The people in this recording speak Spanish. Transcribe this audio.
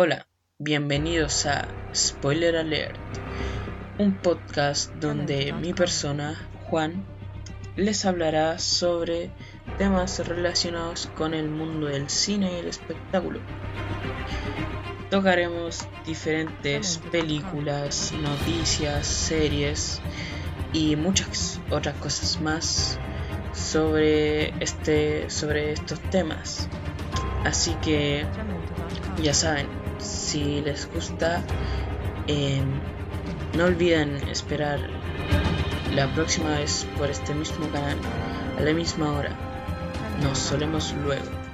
Hola, bienvenidos a Spoiler Alert, un podcast donde mi persona, Juan, les hablará sobre temas relacionados con el mundo del cine y el espectáculo. Tocaremos diferentes películas, noticias, series y muchas otras cosas más sobre este sobre estos temas. Así que ya saben, si les gusta, em, no olviden esperar la próxima vez por este mismo canal, a la misma hora. Nos solemos luego.